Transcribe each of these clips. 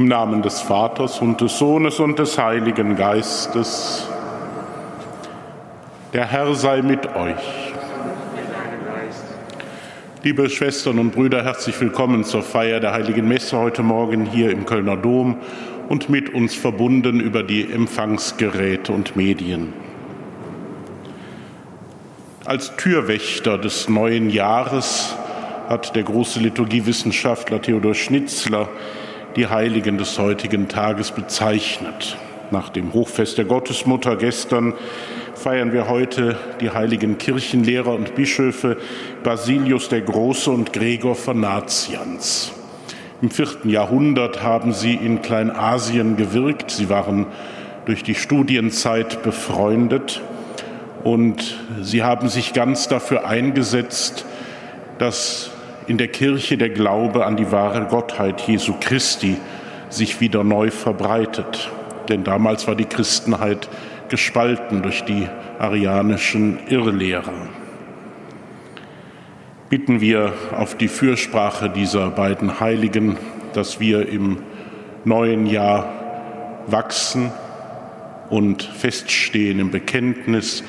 Namen des Vaters und des Sohnes und des Heiligen Geistes. Der Herr sei mit euch. Liebe Schwestern und Brüder, herzlich willkommen zur Feier der Heiligen Messe heute Morgen hier im Kölner Dom und mit uns verbunden über die Empfangsgeräte und Medien. Als Türwächter des neuen Jahres hat der große Liturgiewissenschaftler Theodor Schnitzler die Heiligen des heutigen Tages bezeichnet. Nach dem Hochfest der Gottesmutter gestern feiern wir heute die heiligen Kirchenlehrer und Bischöfe Basilius der Große und Gregor von Nazianz. Im vierten Jahrhundert haben sie in Kleinasien gewirkt. Sie waren durch die Studienzeit befreundet und sie haben sich ganz dafür eingesetzt, dass in der Kirche der Glaube an die wahre Gottheit Jesu Christi sich wieder neu verbreitet. Denn damals war die Christenheit gespalten durch die arianischen Irrlehrer. Bitten wir auf die Fürsprache dieser beiden Heiligen, dass wir im neuen Jahr wachsen und feststehen im Bekenntnis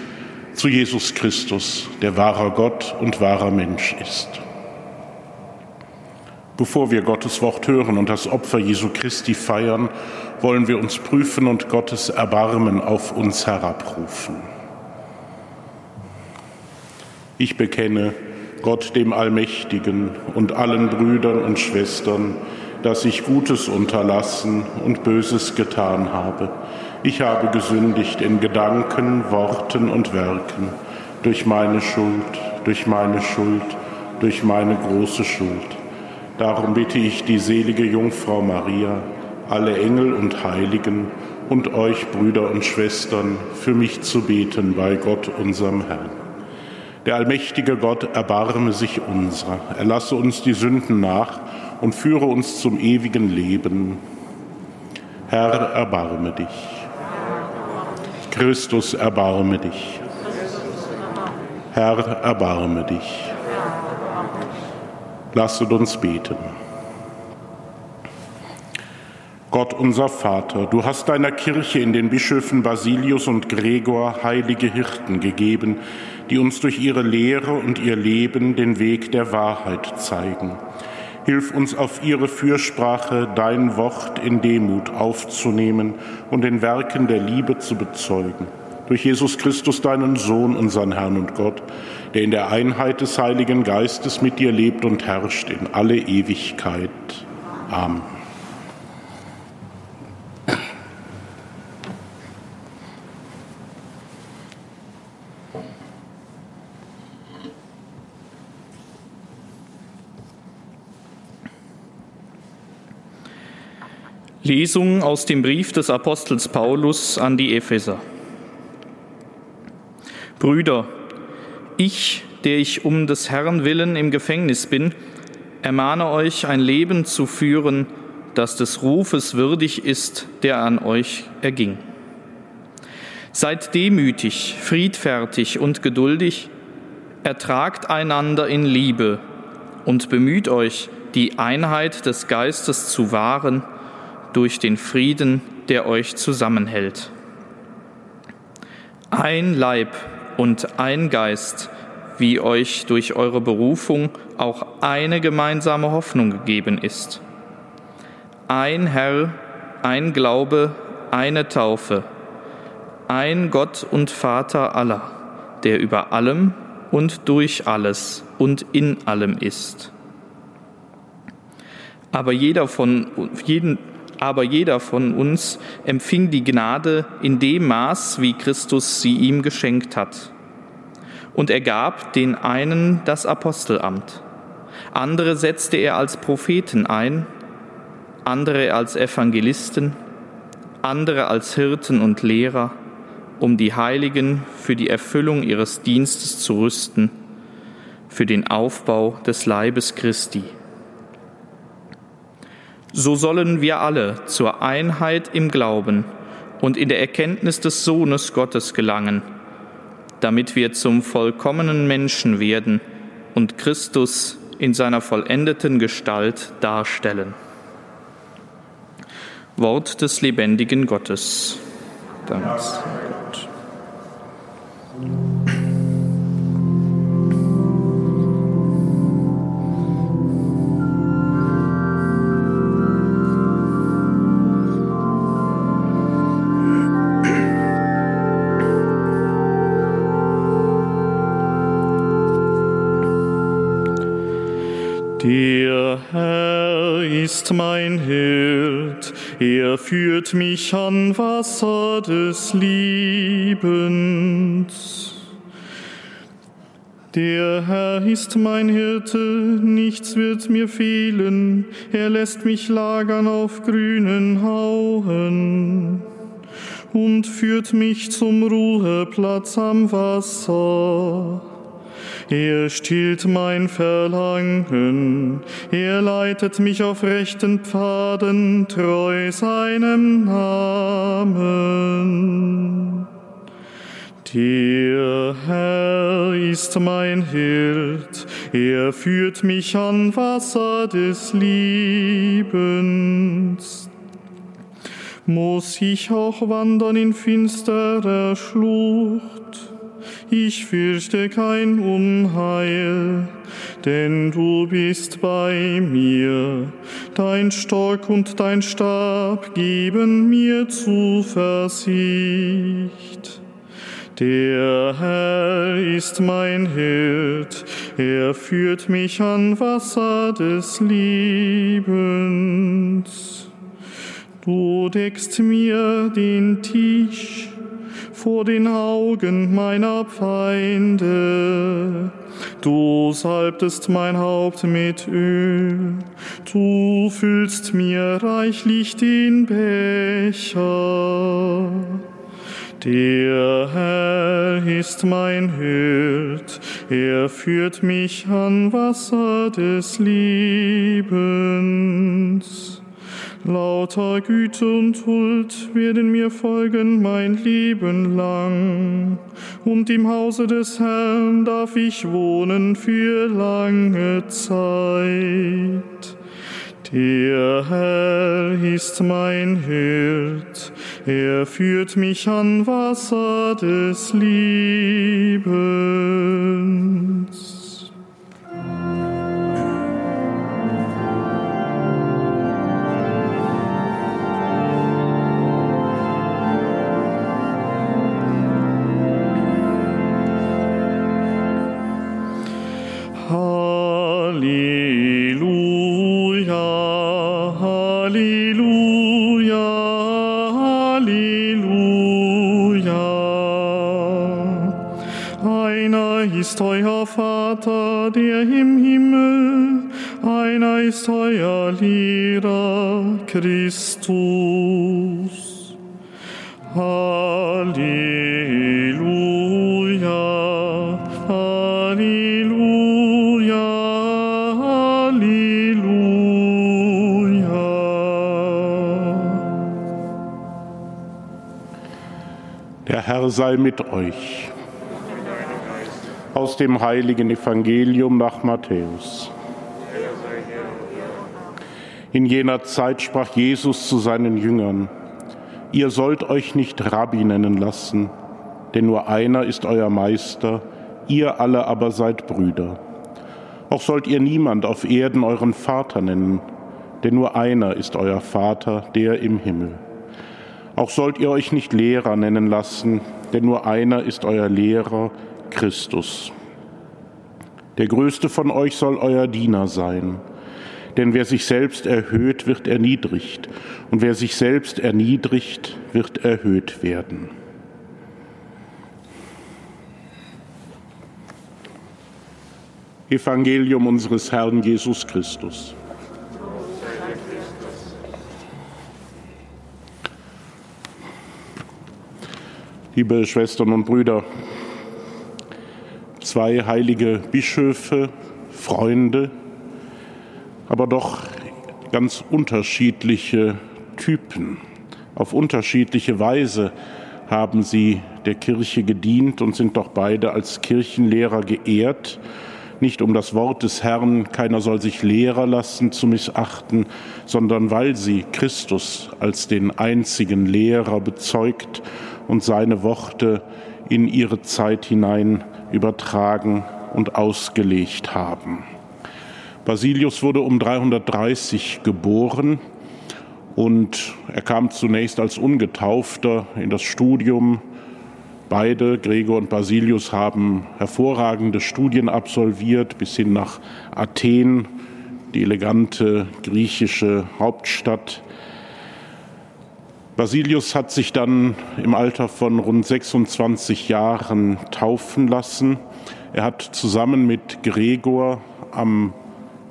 zu Jesus Christus, der wahrer Gott und wahrer Mensch ist. Bevor wir Gottes Wort hören und das Opfer Jesu Christi feiern, wollen wir uns prüfen und Gottes Erbarmen auf uns herabrufen. Ich bekenne Gott dem Allmächtigen und allen Brüdern und Schwestern, dass ich Gutes unterlassen und Böses getan habe. Ich habe gesündigt in Gedanken, Worten und Werken, durch meine Schuld, durch meine Schuld, durch meine große Schuld. Darum bitte ich die selige Jungfrau Maria, alle Engel und Heiligen und euch Brüder und Schwestern für mich zu beten bei Gott unserem Herrn. Der allmächtige Gott erbarme sich unserer, erlasse uns die Sünden nach und führe uns zum ewigen Leben. Herr, erbarme dich. Christus, erbarme dich. Herr, erbarme dich. Lasset uns beten. Gott unser Vater, du hast deiner Kirche in den Bischöfen Basilius und Gregor heilige Hirten gegeben, die uns durch ihre Lehre und ihr Leben den Weg der Wahrheit zeigen. Hilf uns auf ihre Fürsprache dein Wort in Demut aufzunehmen und in Werken der Liebe zu bezeugen durch Jesus Christus, deinen Sohn, unseren Herrn und Gott, der in der Einheit des Heiligen Geistes mit dir lebt und herrscht in alle Ewigkeit. Amen. Lesung aus dem Brief des Apostels Paulus an die Epheser. Brüder, ich, der ich um des Herrn willen im Gefängnis bin, ermahne euch, ein Leben zu führen, das des Rufes würdig ist, der an euch erging. Seid demütig, friedfertig und geduldig, ertragt einander in Liebe und bemüht euch, die Einheit des Geistes zu wahren durch den Frieden, der euch zusammenhält. Ein Leib und ein Geist, wie euch durch eure Berufung auch eine gemeinsame Hoffnung gegeben ist. Ein Herr, ein Glaube, eine Taufe, ein Gott und Vater aller, der über allem und durch alles und in allem ist. Aber jeder von, jeden, aber jeder von uns empfing die Gnade in dem Maß, wie Christus sie ihm geschenkt hat. Und er gab den einen das Apostelamt, andere setzte er als Propheten ein, andere als Evangelisten, andere als Hirten und Lehrer, um die Heiligen für die Erfüllung ihres Dienstes zu rüsten, für den Aufbau des Leibes Christi so sollen wir alle zur Einheit im Glauben und in der Erkenntnis des Sohnes Gottes gelangen, damit wir zum vollkommenen Menschen werden und Christus in seiner vollendeten Gestalt darstellen. Wort des lebendigen Gottes. Dank ist mein Hirt, er führt mich an Wasser des Lebens. Der Herr ist mein Hirte, nichts wird mir fehlen, er lässt mich lagern auf grünen Hauen und führt mich zum Ruheplatz am Wasser. Er stillt mein Verlangen, er leitet mich auf rechten Pfaden, treu seinem Namen. Der Herr ist mein Hirt, er führt mich an Wasser des Lebens. Muss ich auch wandern in finsterer Schlucht, ich fürchte kein Unheil, denn du bist bei mir. Dein Stock und dein Stab geben mir Zuversicht. Der Herr ist mein Hirt, er führt mich an Wasser des Lebens. Du deckst mir den Tisch vor den Augen meiner Feinde. Du salbtest mein Haupt mit Öl, du füllst mir reichlich den Becher. Der Herr ist mein Hirt, er führt mich an Wasser des Lebens. Lauter Güte und Huld werden mir folgen mein Leben lang, und im Hause des Herrn darf ich wohnen für lange Zeit. Der Herr ist mein Hirt, er führt mich an Wasser des Lebens. Christus. Halleluja, Halleluja, Halleluja. Der Herr sei mit euch aus dem heiligen Evangelium nach Matthäus. In jener Zeit sprach Jesus zu seinen Jüngern, Ihr sollt euch nicht Rabbi nennen lassen, denn nur einer ist euer Meister, ihr alle aber seid Brüder. Auch sollt ihr niemand auf Erden euren Vater nennen, denn nur einer ist euer Vater, der im Himmel. Auch sollt ihr euch nicht Lehrer nennen lassen, denn nur einer ist euer Lehrer, Christus. Der größte von euch soll euer Diener sein. Denn wer sich selbst erhöht, wird erniedrigt. Und wer sich selbst erniedrigt, wird erhöht werden. Evangelium unseres Herrn Jesus Christus. Liebe Schwestern und Brüder, zwei heilige Bischöfe, Freunde, aber doch ganz unterschiedliche Typen. Auf unterschiedliche Weise haben sie der Kirche gedient und sind doch beide als Kirchenlehrer geehrt, nicht um das Wort des Herrn, keiner soll sich Lehrer lassen, zu missachten, sondern weil sie Christus als den einzigen Lehrer bezeugt und seine Worte in ihre Zeit hinein übertragen und ausgelegt haben. Basilius wurde um 330 geboren und er kam zunächst als Ungetaufter in das Studium. Beide, Gregor und Basilius, haben hervorragende Studien absolviert bis hin nach Athen, die elegante griechische Hauptstadt. Basilius hat sich dann im Alter von rund 26 Jahren taufen lassen. Er hat zusammen mit Gregor am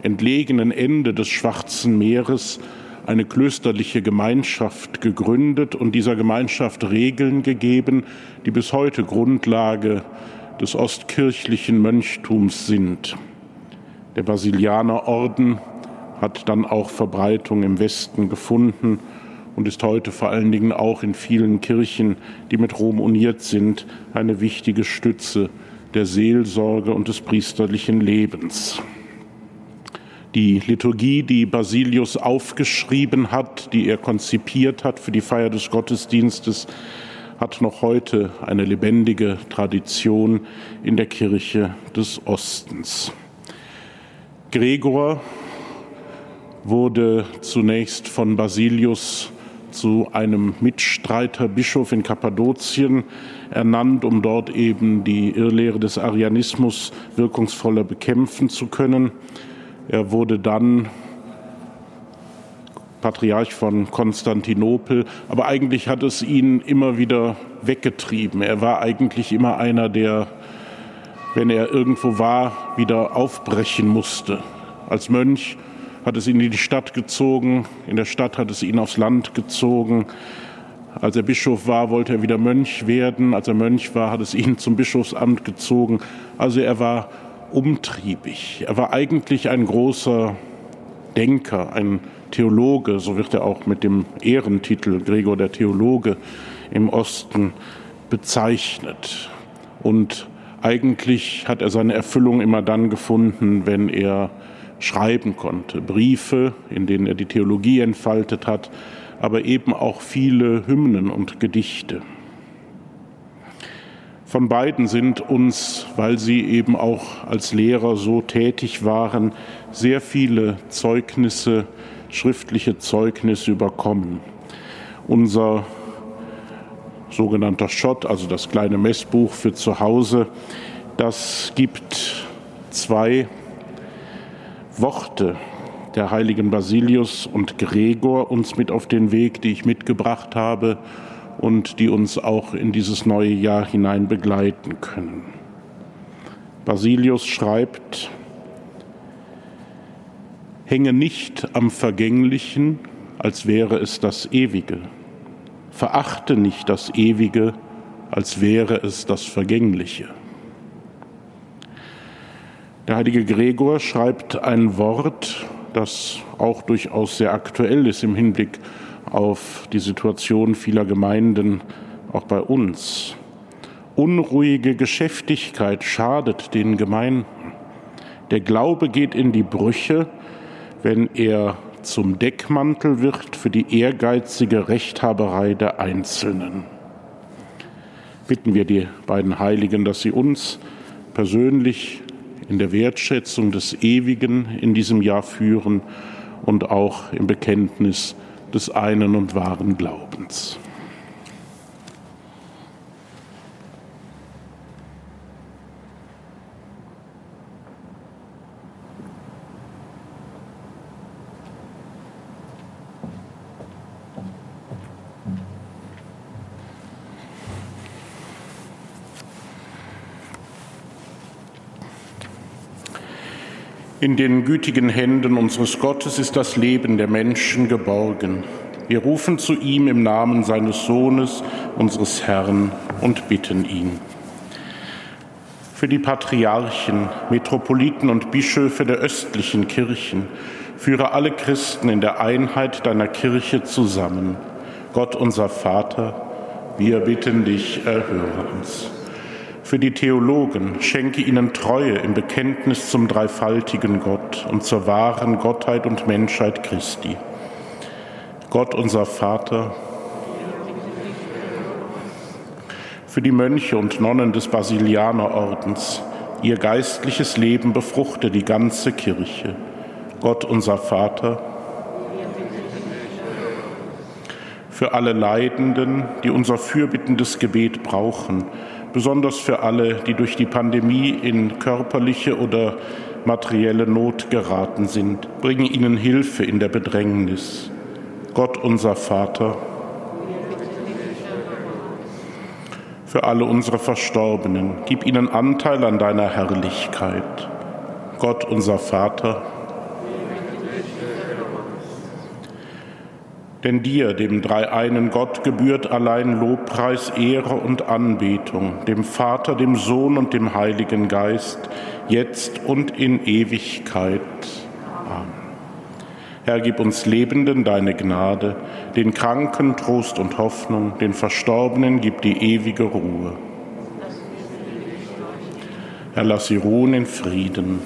entlegenen Ende des Schwarzen Meeres eine klösterliche Gemeinschaft gegründet und dieser Gemeinschaft Regeln gegeben, die bis heute Grundlage des ostkirchlichen Mönchtums sind. Der Basilianerorden hat dann auch Verbreitung im Westen gefunden und ist heute vor allen Dingen auch in vielen Kirchen, die mit Rom uniert sind, eine wichtige Stütze der Seelsorge und des priesterlichen Lebens. Die Liturgie, die Basilius aufgeschrieben hat, die er konzipiert hat für die Feier des Gottesdienstes, hat noch heute eine lebendige Tradition in der Kirche des Ostens. Gregor wurde zunächst von Basilius zu einem Mitstreiterbischof in Kappadokien ernannt, um dort eben die Irrlehre des Arianismus wirkungsvoller bekämpfen zu können. Er wurde dann Patriarch von Konstantinopel, aber eigentlich hat es ihn immer wieder weggetrieben. Er war eigentlich immer einer, der, wenn er irgendwo war, wieder aufbrechen musste. Als Mönch hat es ihn in die Stadt gezogen, in der Stadt hat es ihn aufs Land gezogen. Als er Bischof war, wollte er wieder Mönch werden. Als er Mönch war, hat es ihn zum Bischofsamt gezogen. Also er war umtriebig. Er war eigentlich ein großer Denker, ein Theologe, so wird er auch mit dem Ehrentitel Gregor der Theologe im Osten bezeichnet. Und eigentlich hat er seine Erfüllung immer dann gefunden, wenn er schreiben konnte. Briefe, in denen er die Theologie entfaltet hat, aber eben auch viele Hymnen und Gedichte. Von beiden sind uns, weil sie eben auch als Lehrer so tätig waren, sehr viele Zeugnisse, schriftliche Zeugnisse überkommen. Unser sogenannter Schott, also das kleine Messbuch für zu Hause, das gibt zwei Worte der heiligen Basilius und Gregor uns mit auf den Weg, die ich mitgebracht habe und die uns auch in dieses neue Jahr hinein begleiten können. Basilius schreibt, hänge nicht am Vergänglichen, als wäre es das Ewige. Verachte nicht das Ewige, als wäre es das Vergängliche. Der heilige Gregor schreibt ein Wort, das auch durchaus sehr aktuell ist im Hinblick auf die Situation vieler Gemeinden, auch bei uns. Unruhige Geschäftigkeit schadet den Gemeinden. Der Glaube geht in die Brüche, wenn er zum Deckmantel wird für die ehrgeizige Rechthaberei der Einzelnen. Bitten wir die beiden Heiligen, dass sie uns persönlich in der Wertschätzung des Ewigen in diesem Jahr führen und auch im Bekenntnis des einen und wahren Glaubens. In den gütigen Händen unseres Gottes ist das Leben der Menschen geborgen. Wir rufen zu ihm im Namen seines Sohnes, unseres Herrn, und bitten ihn. Für die Patriarchen, Metropoliten und Bischöfe der östlichen Kirchen, führe alle Christen in der Einheit deiner Kirche zusammen. Gott unser Vater, wir bitten dich, erhöre uns für die Theologen, schenke ihnen Treue im Bekenntnis zum dreifaltigen Gott und zur wahren Gottheit und Menschheit Christi. Gott unser Vater, für die Mönche und Nonnen des Basilianerordens, ihr geistliches Leben befruchte die ganze Kirche. Gott unser Vater, für alle Leidenden, die unser fürbittendes Gebet brauchen, besonders für alle, die durch die Pandemie in körperliche oder materielle Not geraten sind. Bringe ihnen Hilfe in der Bedrängnis. Gott unser Vater, für alle unsere Verstorbenen, gib ihnen Anteil an deiner Herrlichkeit. Gott unser Vater, Denn dir, dem dreieinen Gott, gebührt allein Lobpreis, Ehre und Anbetung, dem Vater, dem Sohn und dem Heiligen Geist, jetzt und in Ewigkeit. Amen. Herr, gib uns Lebenden deine Gnade, den Kranken Trost und Hoffnung, den Verstorbenen gib die ewige Ruhe. Herr, lass sie ruhen in Frieden.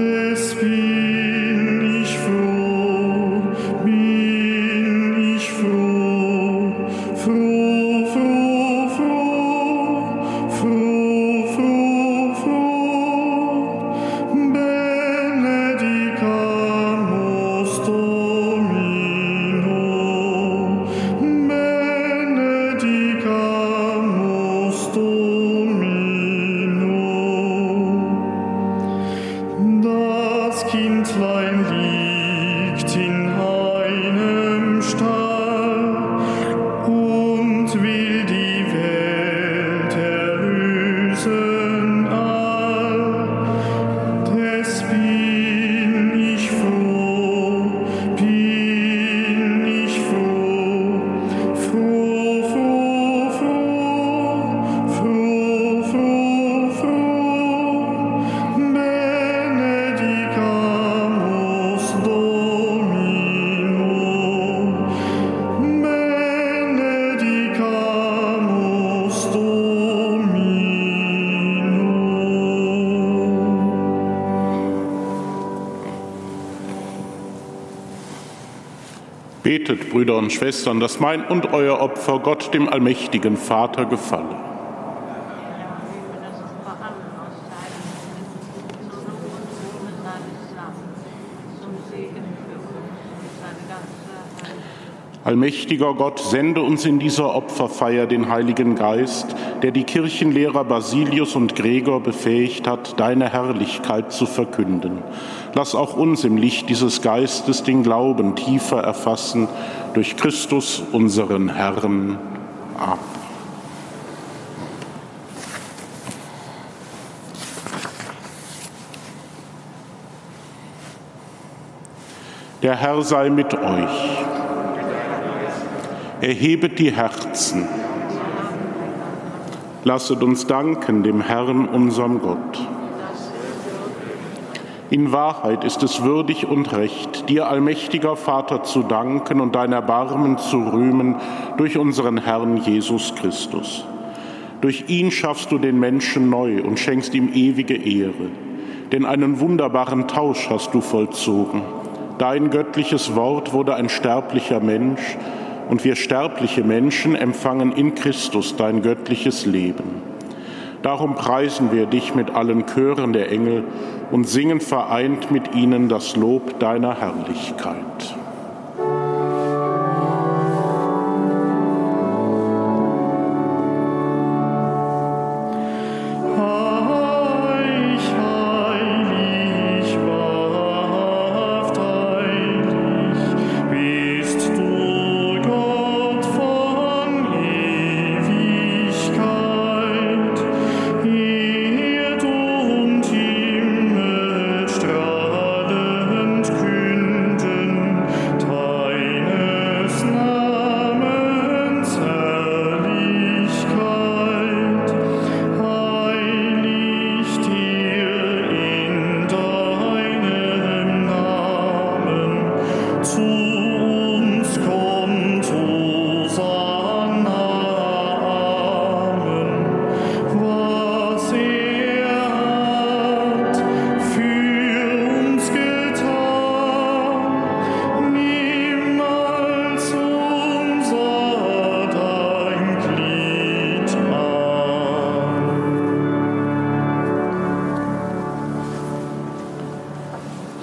Holy Spirit. Betet, Brüder und Schwestern, dass mein und euer Opfer Gott, dem allmächtigen Vater, gefalle. Allmächtiger Gott, sende uns in dieser Opferfeier den Heiligen Geist, der die Kirchenlehrer Basilius und Gregor befähigt hat, deine Herrlichkeit zu verkünden. Lass auch uns im Licht dieses Geistes den Glauben tiefer erfassen durch Christus, unseren Herrn. Amen. Der Herr sei mit euch. Erhebet die Herzen. Lasset uns danken dem Herrn, unserem Gott. In Wahrheit ist es würdig und recht, dir, allmächtiger Vater, zu danken und dein Erbarmen zu rühmen durch unseren Herrn Jesus Christus. Durch ihn schaffst du den Menschen neu und schenkst ihm ewige Ehre. Denn einen wunderbaren Tausch hast du vollzogen. Dein göttliches Wort wurde ein sterblicher Mensch und wir sterbliche Menschen empfangen in Christus dein göttliches Leben. Darum preisen wir dich mit allen Chören der Engel und singen vereint mit ihnen das Lob deiner Herrlichkeit.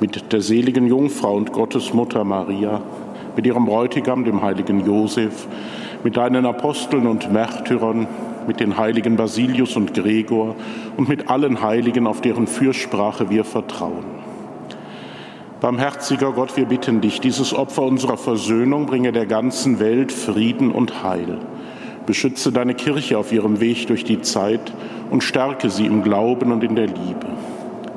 mit der seligen Jungfrau und Gottesmutter Maria, mit ihrem Bräutigam, dem heiligen Josef, mit deinen Aposteln und Märtyrern, mit den heiligen Basilius und Gregor und mit allen Heiligen, auf deren Fürsprache wir vertrauen. Barmherziger Gott, wir bitten dich, dieses Opfer unserer Versöhnung bringe der ganzen Welt Frieden und Heil. Beschütze deine Kirche auf ihrem Weg durch die Zeit und stärke sie im Glauben und in der Liebe.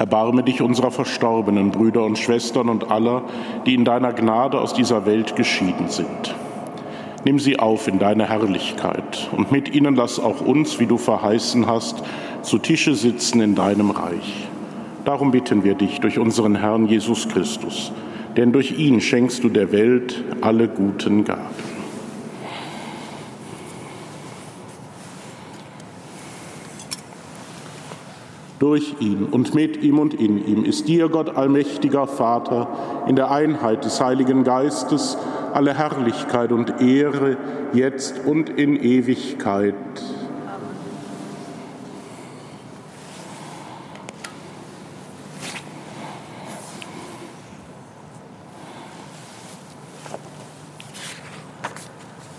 Erbarme dich unserer verstorbenen Brüder und Schwestern und aller, die in deiner Gnade aus dieser Welt geschieden sind. Nimm sie auf in deine Herrlichkeit und mit ihnen lass auch uns, wie du verheißen hast, zu Tische sitzen in deinem Reich. Darum bitten wir dich durch unseren Herrn Jesus Christus, denn durch ihn schenkst du der Welt alle guten Gaben. Durch ihn und mit ihm und in ihm ist dir, Gott allmächtiger Vater, in der Einheit des Heiligen Geistes alle Herrlichkeit und Ehre, jetzt und in Ewigkeit.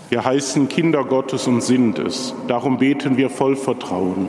Wir heißen Kinder Gottes und sind es. Darum beten wir voll Vertrauen.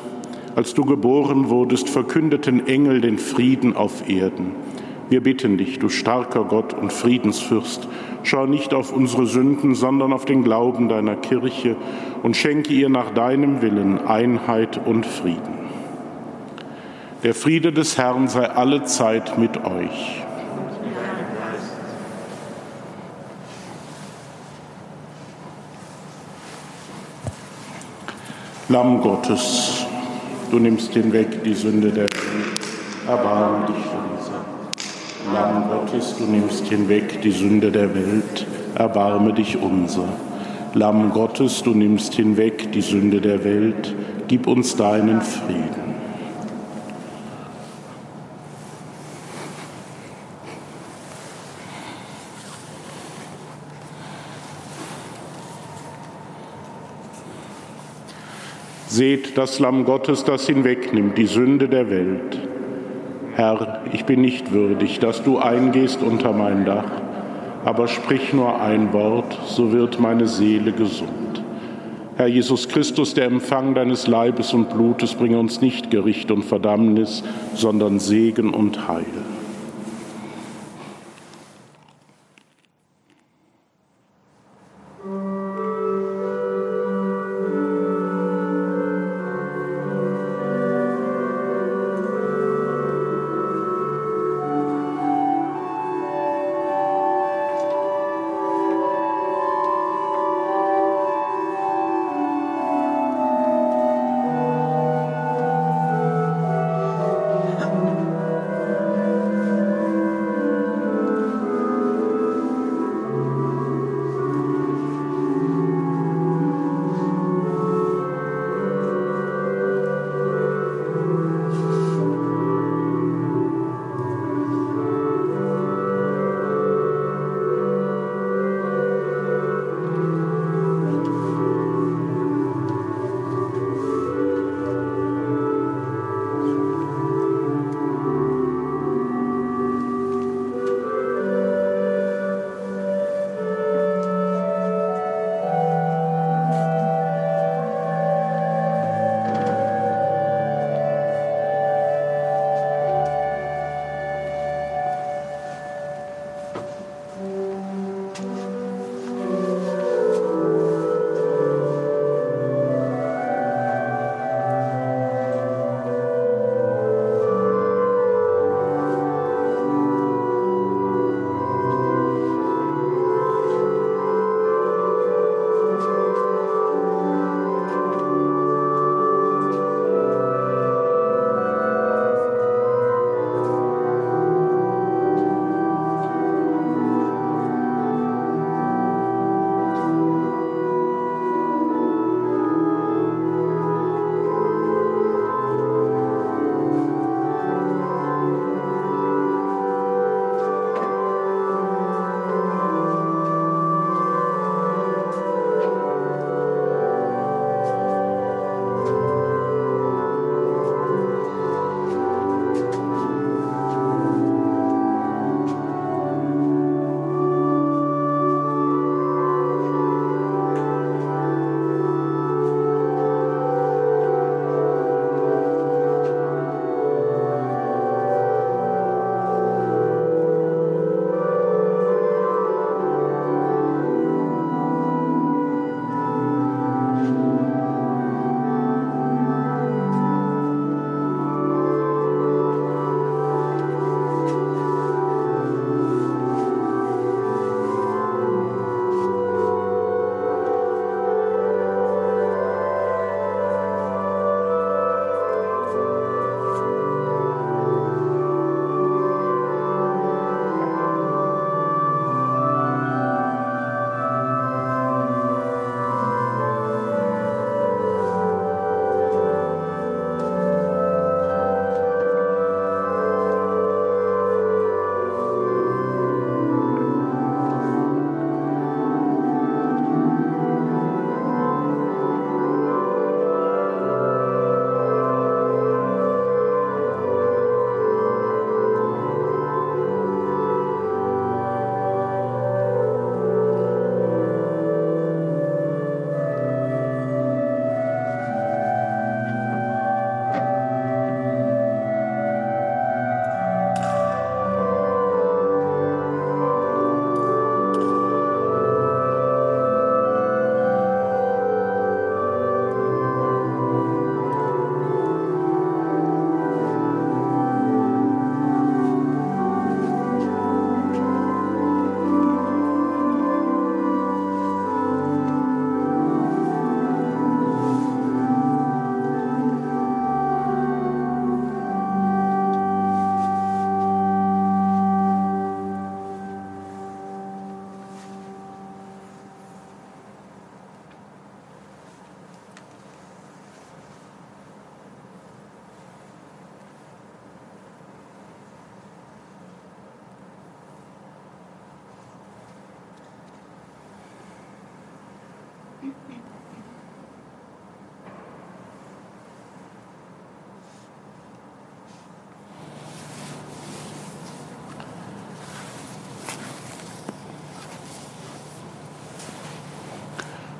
als du geboren wurdest, verkündeten Engel den Frieden auf Erden. Wir bitten dich, du starker Gott und Friedensfürst, schau nicht auf unsere Sünden, sondern auf den Glauben deiner Kirche und schenke ihr nach deinem Willen Einheit und Frieden. Der Friede des Herrn sei alle Zeit mit euch. Lamm Gottes, Du nimmst hinweg die Sünde der Welt. Erbarme dich unser. Lamm Gottes, du nimmst hinweg die Sünde der Welt. Erbarme dich unser. Lamm Gottes, du nimmst hinweg die Sünde der Welt. Gib uns deinen Frieden. Seht das Lamm Gottes, das hinwegnimmt die Sünde der Welt. Herr, ich bin nicht würdig, dass du eingehst unter mein Dach, aber sprich nur ein Wort, so wird meine Seele gesund. Herr Jesus Christus, der Empfang deines Leibes und Blutes bringe uns nicht Gericht und Verdammnis, sondern Segen und Heil.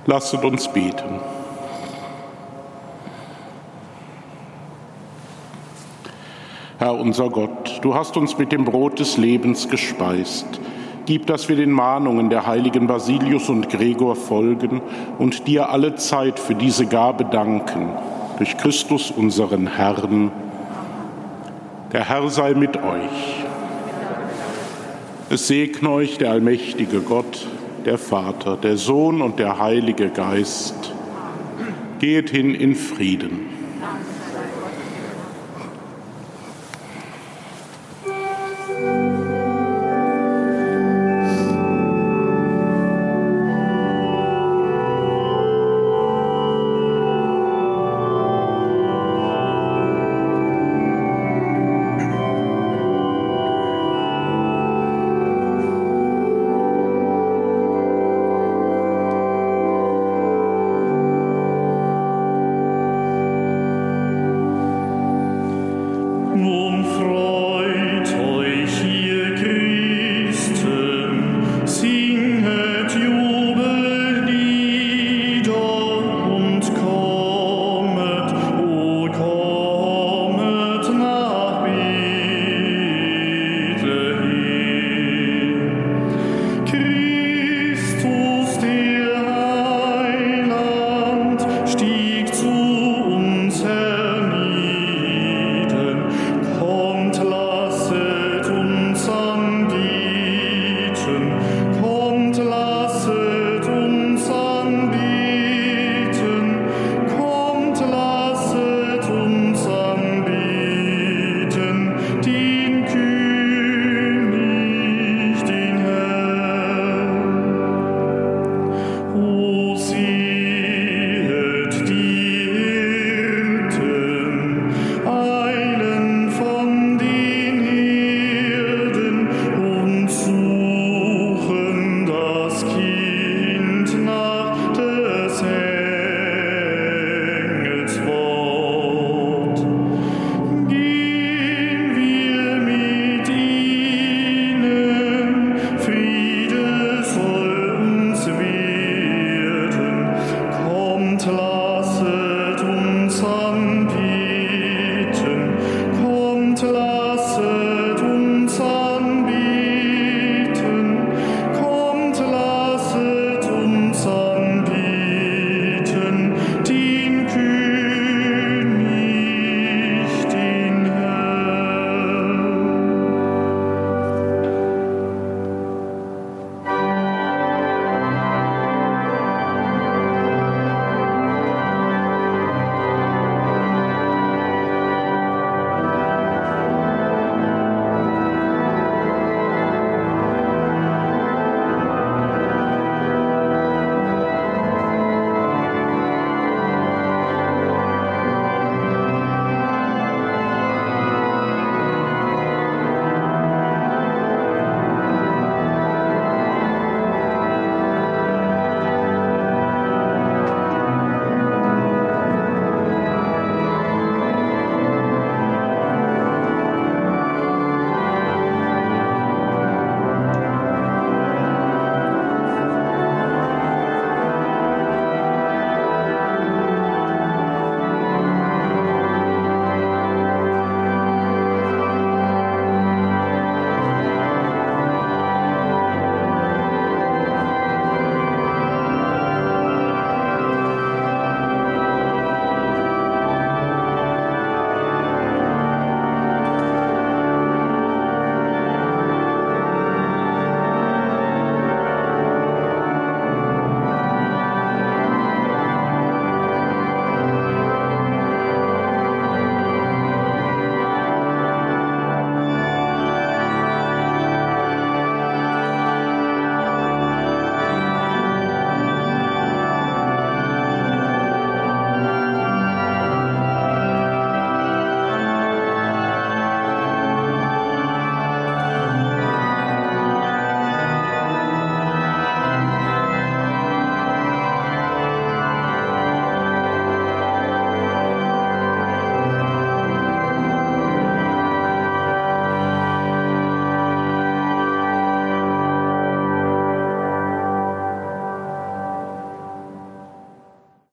Lasset uns beten. Herr unser Gott, du hast uns mit dem Brot des Lebens gespeist. Gib, dass wir den Mahnungen der heiligen Basilius und Gregor folgen und dir alle Zeit für diese Gabe danken. Durch Christus unseren Herrn. Der Herr sei mit euch. Es segne euch der allmächtige Gott, der Vater, der Sohn und der Heilige Geist. Geht hin in Frieden.